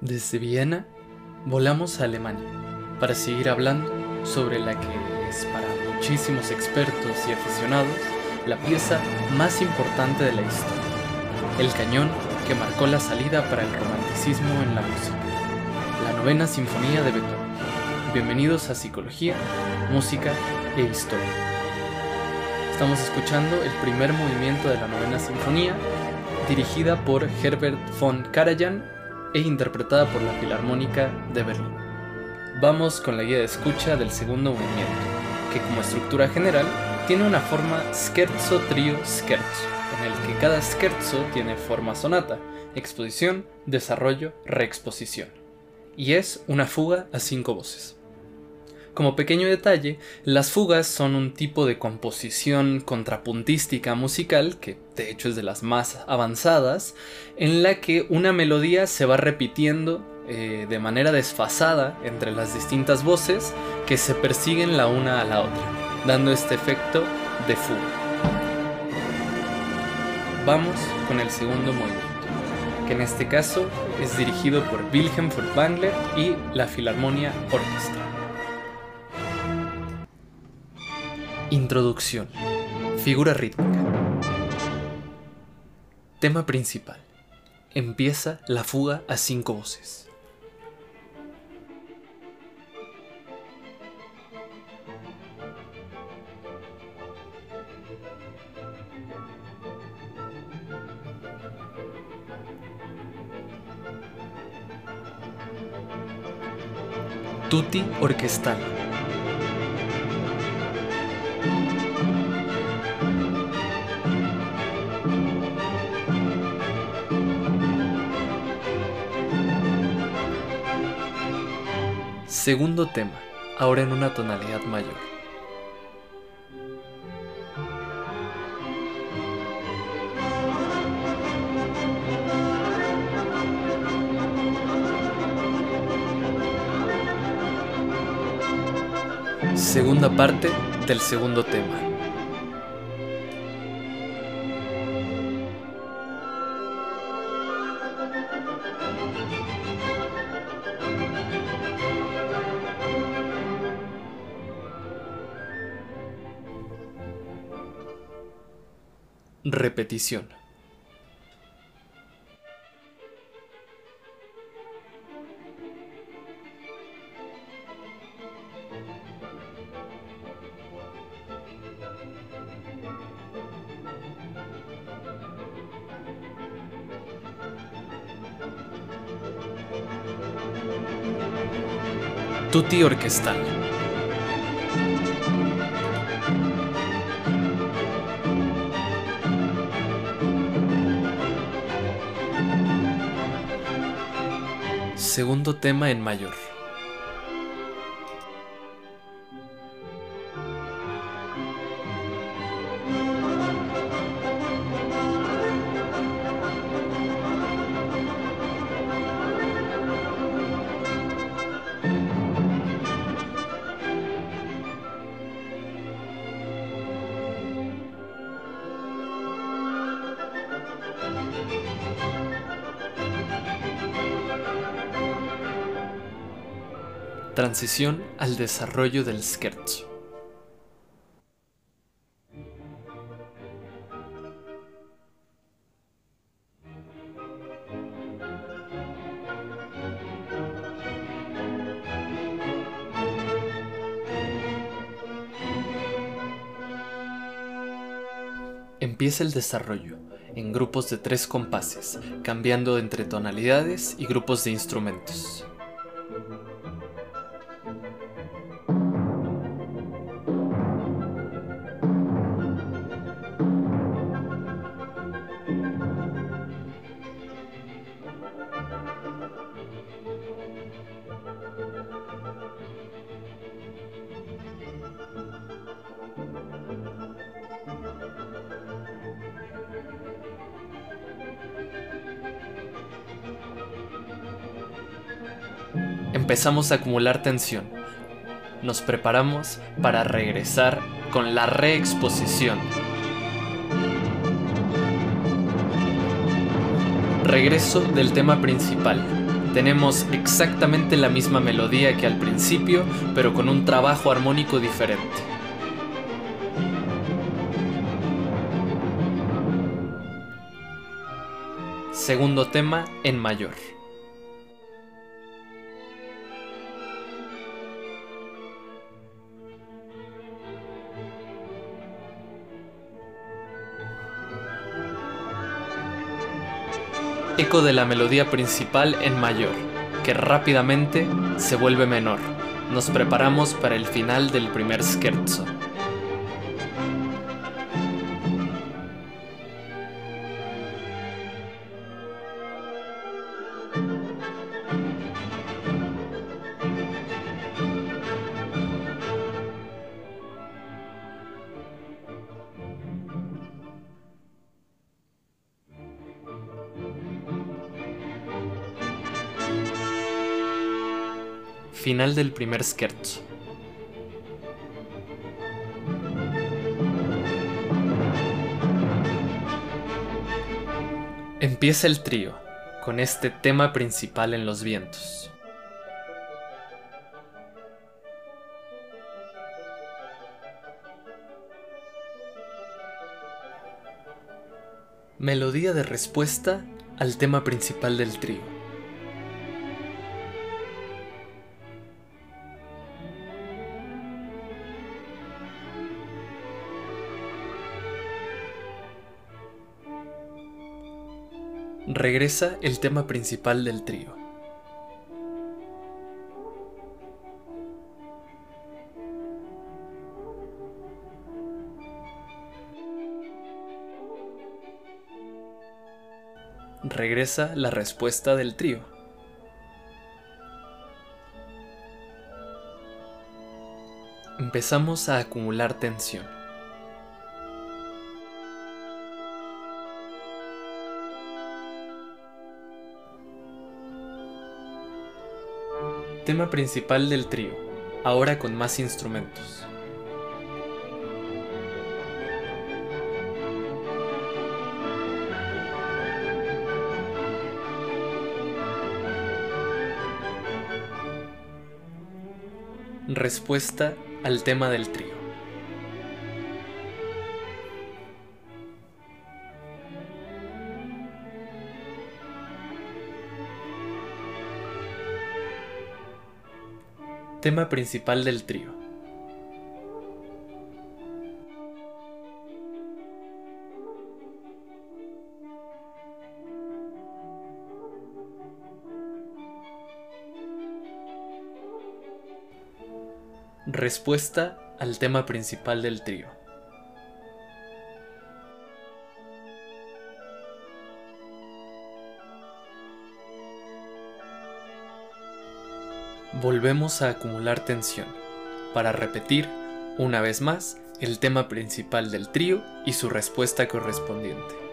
Desde Viena volamos a Alemania para seguir hablando sobre la que es para muchísimos expertos y aficionados la pieza más importante de la historia, el cañón que marcó la salida para el romanticismo en la música, la novena sinfonía de Beethoven. Bienvenidos a Psicología, Música e Historia. Estamos escuchando el primer movimiento de la novena sinfonía, dirigida por Herbert von Karajan e interpretada por la Filarmónica de Berlín. Vamos con la guía de escucha del segundo movimiento, que como estructura general tiene una forma scherzo trio scherzo, en el que cada scherzo tiene forma sonata, exposición, desarrollo, reexposición, y es una fuga a cinco voces. Como pequeño detalle, las fugas son un tipo de composición contrapuntística musical, que de hecho es de las más avanzadas, en la que una melodía se va repitiendo eh, de manera desfasada entre las distintas voces que se persiguen la una a la otra, dando este efecto de fuga. Vamos con el segundo movimiento, que en este caso es dirigido por Wilhelm Furtwängler y la Filarmonia Orchestra. Introducción. Figura rítmica. Tema principal. Empieza la fuga a cinco voces. Tutti orquestal. Segundo tema, ahora en una tonalidad mayor. Segunda parte del segundo tema. Repetición. Tutti orquestal. Segundo tema en mayor. Transición al desarrollo del scherzo. Empieza el desarrollo en grupos de tres compases, cambiando entre tonalidades y grupos de instrumentos. Empezamos a acumular tensión. Nos preparamos para regresar con la reexposición. Regreso del tema principal, Tenemos exactamente la misma melodía que al principio, pero con un trabajo armónico diferente. Segundo tema en mayor. Eco de la melodía principal en mayor, que rápidamente se vuelve menor. Nos preparamos para el final del primer scherzo. Final del primer scherzo. Empieza el trío, con este tema principal en los vientos. Melodía de respuesta al tema principal del trío. Regresa el tema principal del trío. Regresa la respuesta del trío. Empezamos a acumular tensión. Tema principal del trío, ahora con más instrumentos. Respuesta al tema del trío. Tema principal del trío. Respuesta al tema principal del trío. Volvemos a acumular tensión, para repetir, una vez más, el tema principal del trío y su respuesta correspondiente.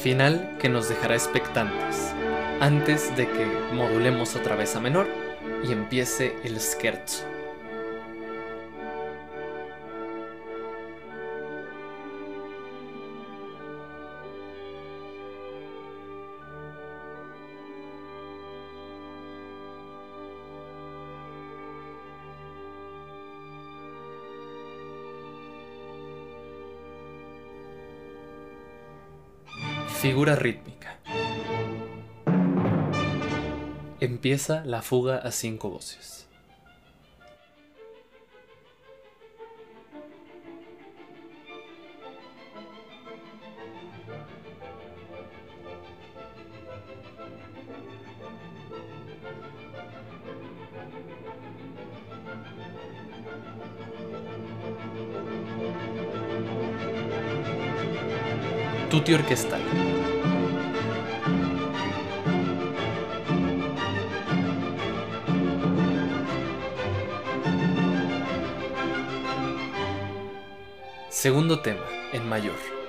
Final que nos dejará expectantes, antes de que modulemos otra vez a menor y empiece el scherzo. Figura rítmica. Empieza la fuga a cinco voces. Tutti Orquestal. Segundo tema, en mayor.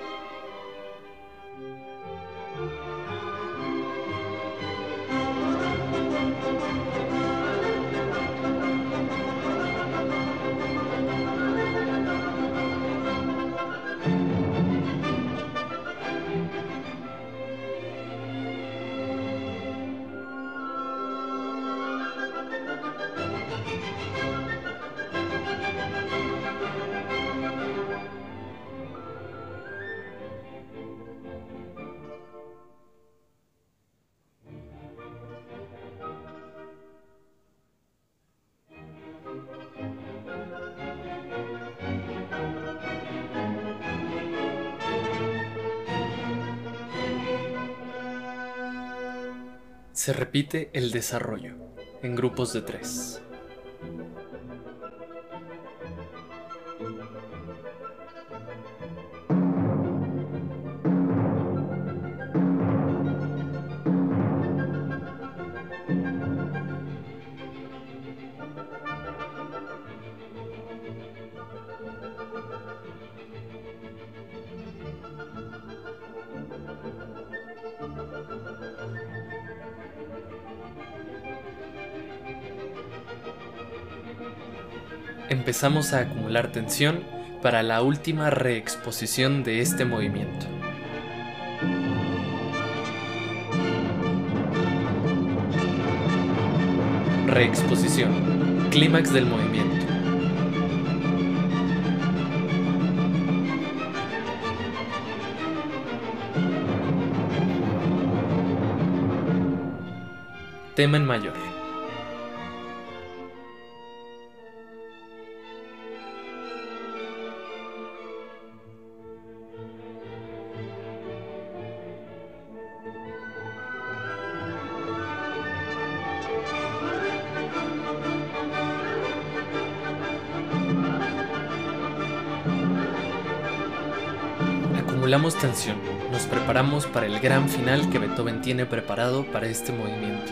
Se repite el desarrollo en grupos de tres. Empezamos a acumular tensión para la última reexposición de este movimiento. Reexposición. Clímax del movimiento. Tema en mayor. Acumulamos tensión, nos preparamos para el gran final que Beethoven tiene preparado para este movimiento.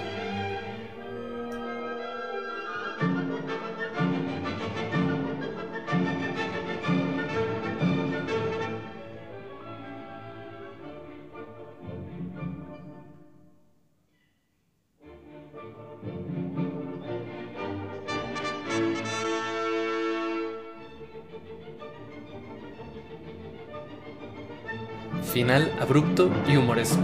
Final abrupto y humoresco.